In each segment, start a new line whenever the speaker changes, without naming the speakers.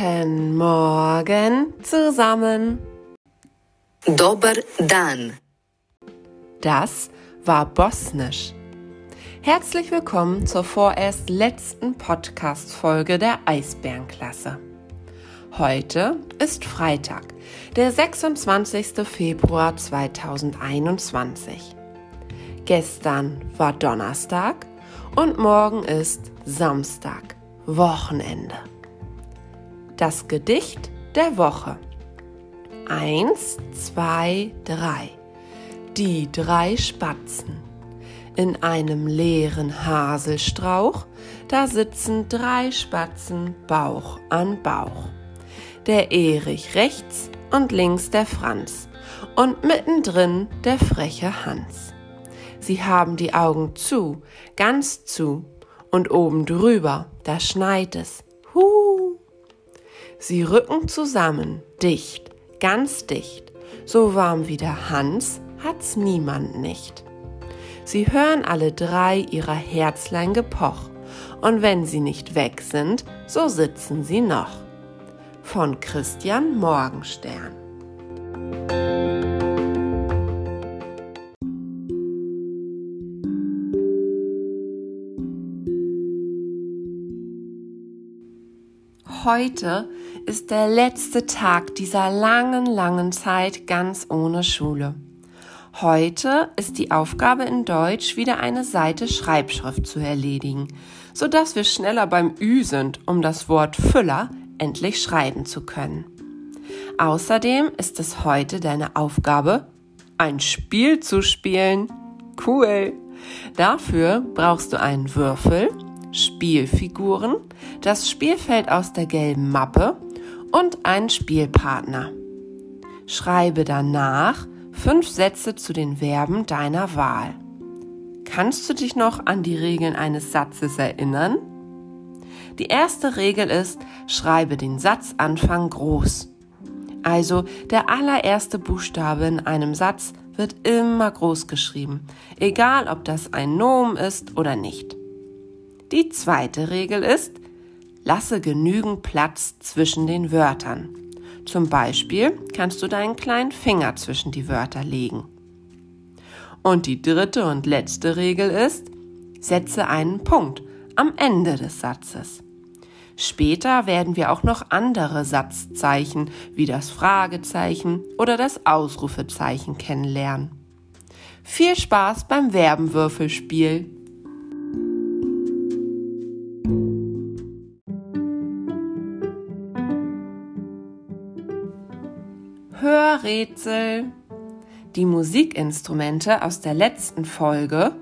Guten Morgen zusammen.
Dobar dan.
Das war Bosnisch. Herzlich willkommen zur vorerst letzten Podcast-Folge der Eisbärenklasse. Heute ist Freitag, der 26. Februar 2021. Gestern war Donnerstag und morgen ist Samstag, Wochenende. Das Gedicht der Woche. Eins, zwei, drei. Die drei Spatzen. In einem leeren Haselstrauch, da sitzen drei Spatzen Bauch an Bauch. Der Erich rechts und links der Franz und mittendrin der freche Hans. Sie haben die Augen zu, ganz zu, und oben drüber, da schneit es. Hu! Sie rücken zusammen, dicht, ganz dicht. So warm wie der Hans hat's niemand nicht. Sie hören alle drei ihrer Herzlein gepoch, und wenn sie nicht weg sind, so sitzen sie noch. Von Christian Morgenstern. Heute ist der letzte Tag dieser langen, langen Zeit ganz ohne Schule. Heute ist die Aufgabe in Deutsch wieder eine Seite Schreibschrift zu erledigen, sodass wir schneller beim Ü sind, um das Wort Füller endlich schreiben zu können. Außerdem ist es heute deine Aufgabe, ein Spiel zu spielen. Cool! Dafür brauchst du einen Würfel, Spielfiguren, das Spielfeld aus der gelben Mappe und einen Spielpartner. Schreibe danach fünf Sätze zu den Verben deiner Wahl. Kannst du dich noch an die Regeln eines Satzes erinnern? Die erste Regel ist, schreibe den Satzanfang groß. Also der allererste Buchstabe in einem Satz wird immer groß geschrieben, egal ob das ein Nomen ist oder nicht. Die zweite Regel ist, lasse genügend Platz zwischen den Wörtern. Zum Beispiel kannst du deinen kleinen Finger zwischen die Wörter legen. Und die dritte und letzte Regel ist, setze einen Punkt am Ende des Satzes. Später werden wir auch noch andere Satzzeichen wie das Fragezeichen oder das Ausrufezeichen kennenlernen. Viel Spaß beim Verbenwürfelspiel! Hörrätsel. Die Musikinstrumente aus der letzten Folge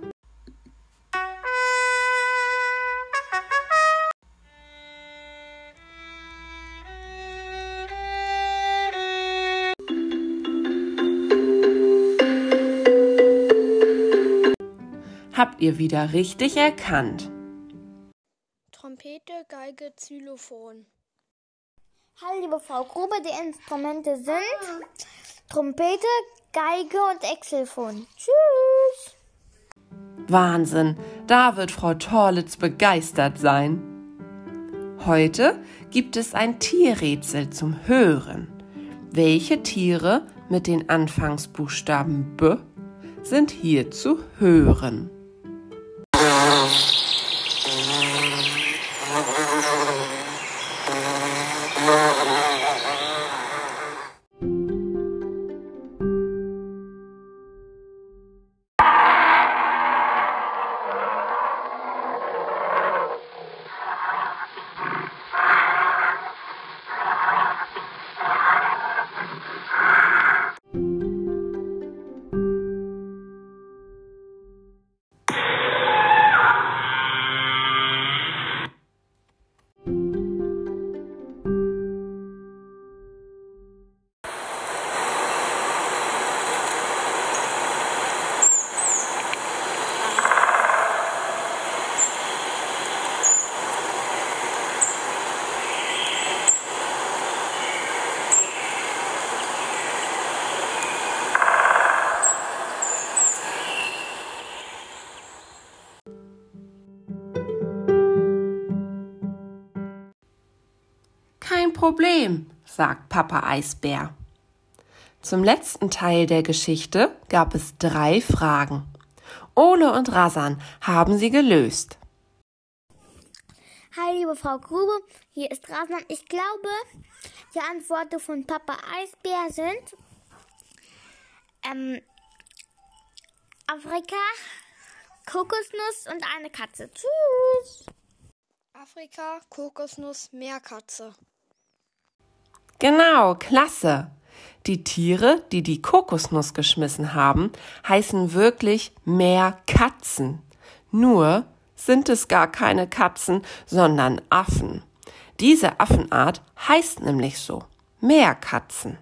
habt ihr wieder richtig erkannt.
Trompete, Geige, Xylophon.
Hallo liebe Frau Gruber, die Instrumente sind Trompete, Geige und Exelphon. Tschüss!
Wahnsinn, da wird Frau Torlitz begeistert sein. Heute gibt es ein Tierrätsel zum Hören. Welche Tiere mit den Anfangsbuchstaben B sind hier zu hören? Kein Problem, sagt Papa Eisbär. Zum letzten Teil der Geschichte gab es drei Fragen. Ole und Rasan haben sie gelöst.
Hi, liebe Frau Grube, hier ist Rasan. Ich glaube, die Antworten von Papa Eisbär sind ähm, Afrika, Kokosnuss und eine Katze. Tschüss!
Afrika, Kokosnuss, Meerkatze.
Genau, klasse. Die Tiere, die die Kokosnuss geschmissen haben, heißen wirklich Meerkatzen. Nur sind es gar keine Katzen, sondern Affen. Diese Affenart heißt nämlich so Meerkatzen.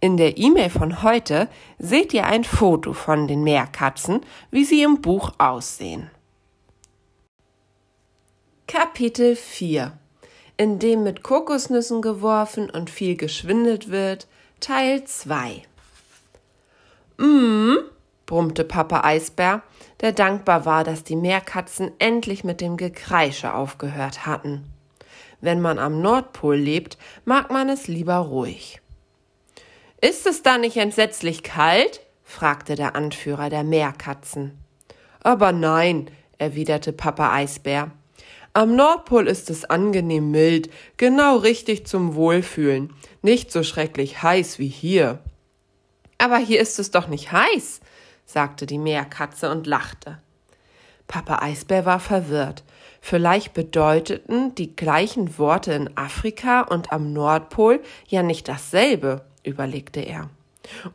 In der E-Mail von heute seht ihr ein Foto von den Meerkatzen, wie sie im Buch aussehen. Kapitel 4 In dem mit Kokosnüssen geworfen und viel geschwindelt wird, Teil 2 Mm, brummte Papa Eisbär, der dankbar war, dass die Meerkatzen endlich mit dem Gekreische aufgehört hatten. Wenn man am Nordpol lebt, mag man es lieber ruhig. Ist es da nicht entsetzlich kalt? fragte der Anführer der Meerkatzen. Aber nein, erwiderte Papa Eisbär. Am Nordpol ist es angenehm mild, genau richtig zum Wohlfühlen, nicht so schrecklich heiß wie hier. Aber hier ist es doch nicht heiß, sagte die Meerkatze und lachte. Papa Eisbär war verwirrt. Vielleicht bedeuteten die gleichen Worte in Afrika und am Nordpol ja nicht dasselbe überlegte er.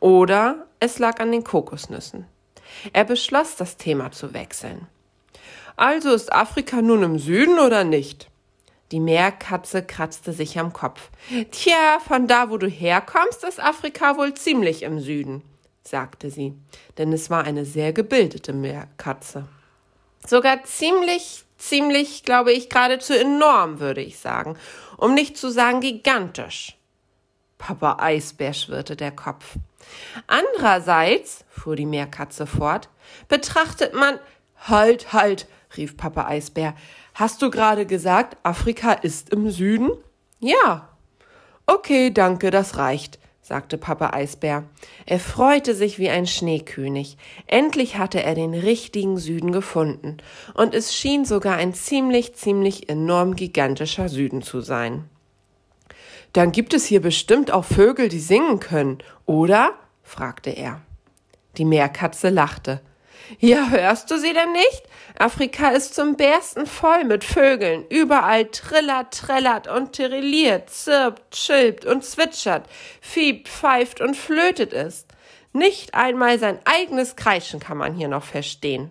Oder es lag an den Kokosnüssen. Er beschloss, das Thema zu wechseln. Also ist Afrika nun im Süden oder nicht? Die Meerkatze kratzte sich am Kopf. Tja, von da, wo du herkommst, ist Afrika wohl ziemlich im Süden, sagte sie, denn es war eine sehr gebildete Meerkatze. Sogar ziemlich, ziemlich, glaube ich, geradezu enorm, würde ich sagen, um nicht zu sagen gigantisch. Papa Eisbär schwirrte der Kopf. Andererseits, fuhr die Meerkatze fort, betrachtet man. Halt, halt, rief Papa Eisbär. Hast du gerade gesagt, Afrika ist im Süden? Ja. Okay, danke, das reicht, sagte Papa Eisbär. Er freute sich wie ein Schneekönig. Endlich hatte er den richtigen Süden gefunden, und es schien sogar ein ziemlich, ziemlich enorm gigantischer Süden zu sein. Dann gibt es hier bestimmt auch Vögel, die singen können, oder? fragte er. Die Meerkatze lachte. Ja, hörst du sie denn nicht? Afrika ist zum Bersten voll mit Vögeln. Überall trillert, trällert und tirilliert, zirpt, chilpt und zwitschert, fiebt, pfeift und flötet es. Nicht einmal sein eigenes Kreischen kann man hier noch verstehen.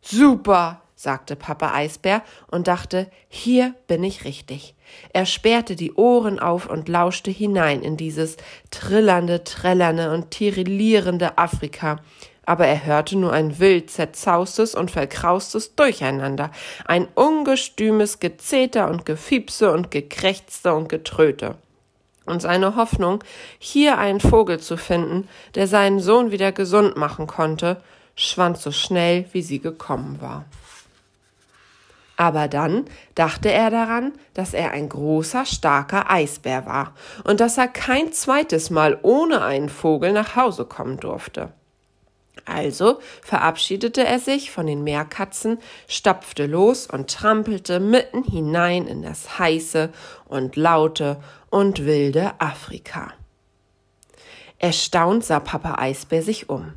Super, sagte Papa Eisbär und dachte, hier bin ich richtig. Er sperrte die Ohren auf und lauschte hinein in dieses trillernde, trällernde und tirillierende Afrika. Aber er hörte nur ein wild zerzaustes und verkraustes Durcheinander, ein ungestümes Gezeter und Gefiepse und Gekrächzte und Getröte. Und seine Hoffnung, hier einen Vogel zu finden, der seinen Sohn wieder gesund machen konnte, schwand so schnell, wie sie gekommen war. Aber dann dachte er daran, dass er ein großer, starker Eisbär war und dass er kein zweites Mal ohne einen Vogel nach Hause kommen durfte. Also verabschiedete er sich von den Meerkatzen, stapfte los und trampelte mitten hinein in das heiße und laute und wilde Afrika. Erstaunt sah Papa Eisbär sich um.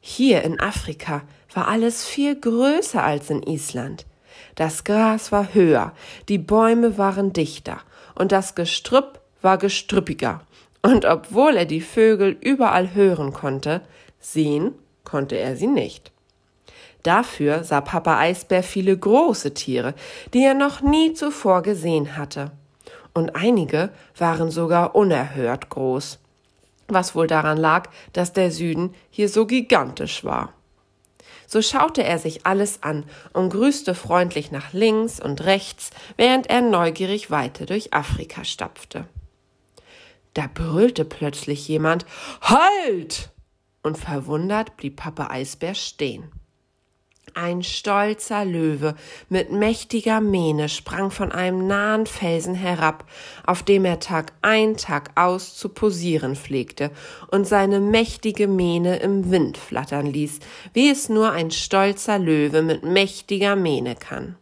Hier in Afrika war alles viel größer als in Island. Das Gras war höher, die Bäume waren dichter und das Gestrüpp war gestrüppiger. Und obwohl er die Vögel überall hören konnte, sehen konnte er sie nicht. Dafür sah Papa Eisbär viele große Tiere, die er noch nie zuvor gesehen hatte. Und einige waren sogar unerhört groß. Was wohl daran lag, dass der Süden hier so gigantisch war. So schaute er sich alles an und grüßte freundlich nach links und rechts, während er neugierig weiter durch Afrika stapfte. Da brüllte plötzlich jemand Halt. Und verwundert blieb Papa Eisbär stehen. Ein stolzer Löwe mit mächtiger Mähne sprang von einem nahen Felsen herab, auf dem er Tag ein, Tag aus zu posieren pflegte und seine mächtige Mähne im Wind flattern ließ, wie es nur ein stolzer Löwe mit mächtiger Mähne kann.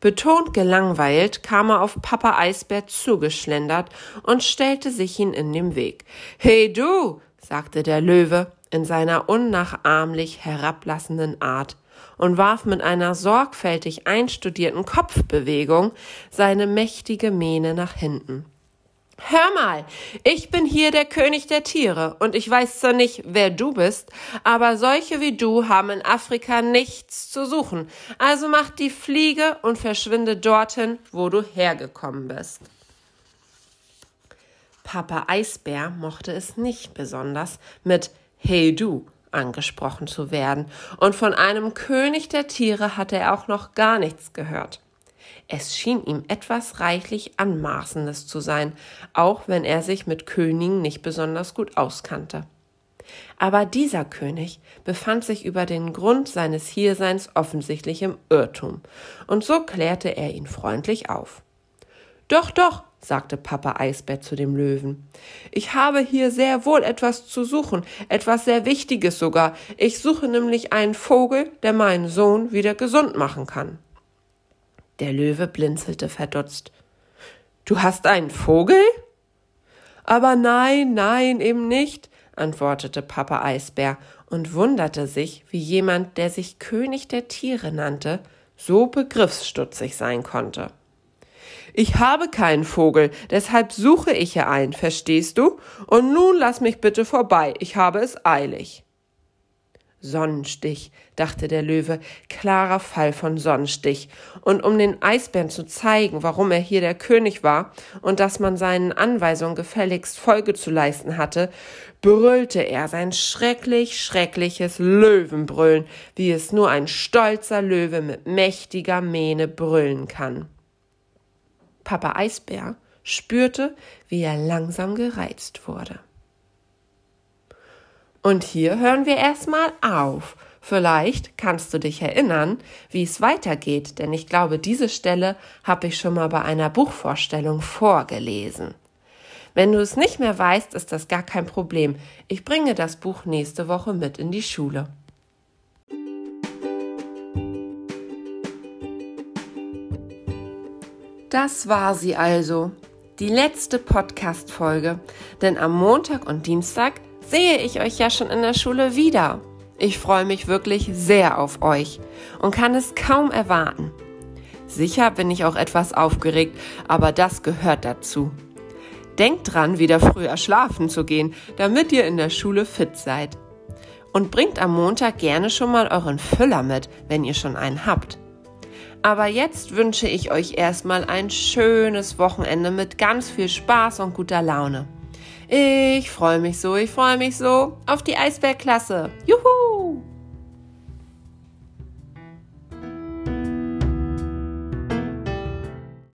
Betont gelangweilt kam er auf Papa Eisbär zugeschlendert und stellte sich ihn in den Weg. Hey du, sagte der Löwe in seiner unnachahmlich herablassenden Art und warf mit einer sorgfältig einstudierten Kopfbewegung seine mächtige Mähne nach hinten. Hör mal, ich bin hier der König der Tiere und ich weiß zwar nicht, wer du bist, aber solche wie du haben in Afrika nichts zu suchen. Also mach die Fliege und verschwinde dorthin, wo du hergekommen bist. Papa Eisbär mochte es nicht besonders, mit Hey du angesprochen zu werden, und von einem König der Tiere hatte er auch noch gar nichts gehört. Es schien ihm etwas reichlich Anmaßendes zu sein, auch wenn er sich mit Königen nicht besonders gut auskannte. Aber dieser König befand sich über den Grund seines Hierseins offensichtlich im Irrtum, und so klärte er ihn freundlich auf. Doch, doch, sagte Papa Eisbär zu dem Löwen. Ich habe hier sehr wohl etwas zu suchen, etwas sehr Wichtiges sogar. Ich suche nämlich einen Vogel, der meinen Sohn wieder gesund machen kann. Der Löwe blinzelte verdutzt. Du hast einen Vogel? Aber nein, nein, eben nicht, antwortete Papa Eisbär und wunderte sich, wie jemand, der sich König der Tiere nannte, so begriffsstutzig sein konnte. Ich habe keinen Vogel, deshalb suche ich hier einen, verstehst du? Und nun lass mich bitte vorbei, ich habe es eilig. Sonnenstich, dachte der Löwe, klarer Fall von Sonnenstich. Und um den Eisbären zu zeigen, warum er hier der König war und dass man seinen Anweisungen gefälligst Folge zu leisten hatte, brüllte er sein schrecklich, schreckliches Löwenbrüllen, wie es nur ein stolzer Löwe mit mächtiger Mähne brüllen kann. Papa Eisbär spürte, wie er langsam gereizt wurde. Und hier hören wir erstmal auf. Vielleicht kannst du dich erinnern, wie es weitergeht, denn ich glaube, diese Stelle habe ich schon mal bei einer Buchvorstellung vorgelesen. Wenn du es nicht mehr weißt, ist das gar kein Problem. Ich bringe das Buch nächste Woche mit in die Schule. Das war sie also, die letzte Podcast-Folge, denn am Montag und Dienstag sehe ich euch ja schon in der Schule wieder. Ich freue mich wirklich sehr auf euch und kann es kaum erwarten. Sicher bin ich auch etwas aufgeregt, aber das gehört dazu. Denkt dran, wieder früher schlafen zu gehen, damit ihr in der Schule fit seid. Und bringt am Montag gerne schon mal euren Füller mit, wenn ihr schon einen habt. Aber jetzt wünsche ich euch erstmal ein schönes Wochenende mit ganz viel Spaß und guter Laune. Ich freue mich so, ich freue mich so auf die Eisbergklasse. Juhu!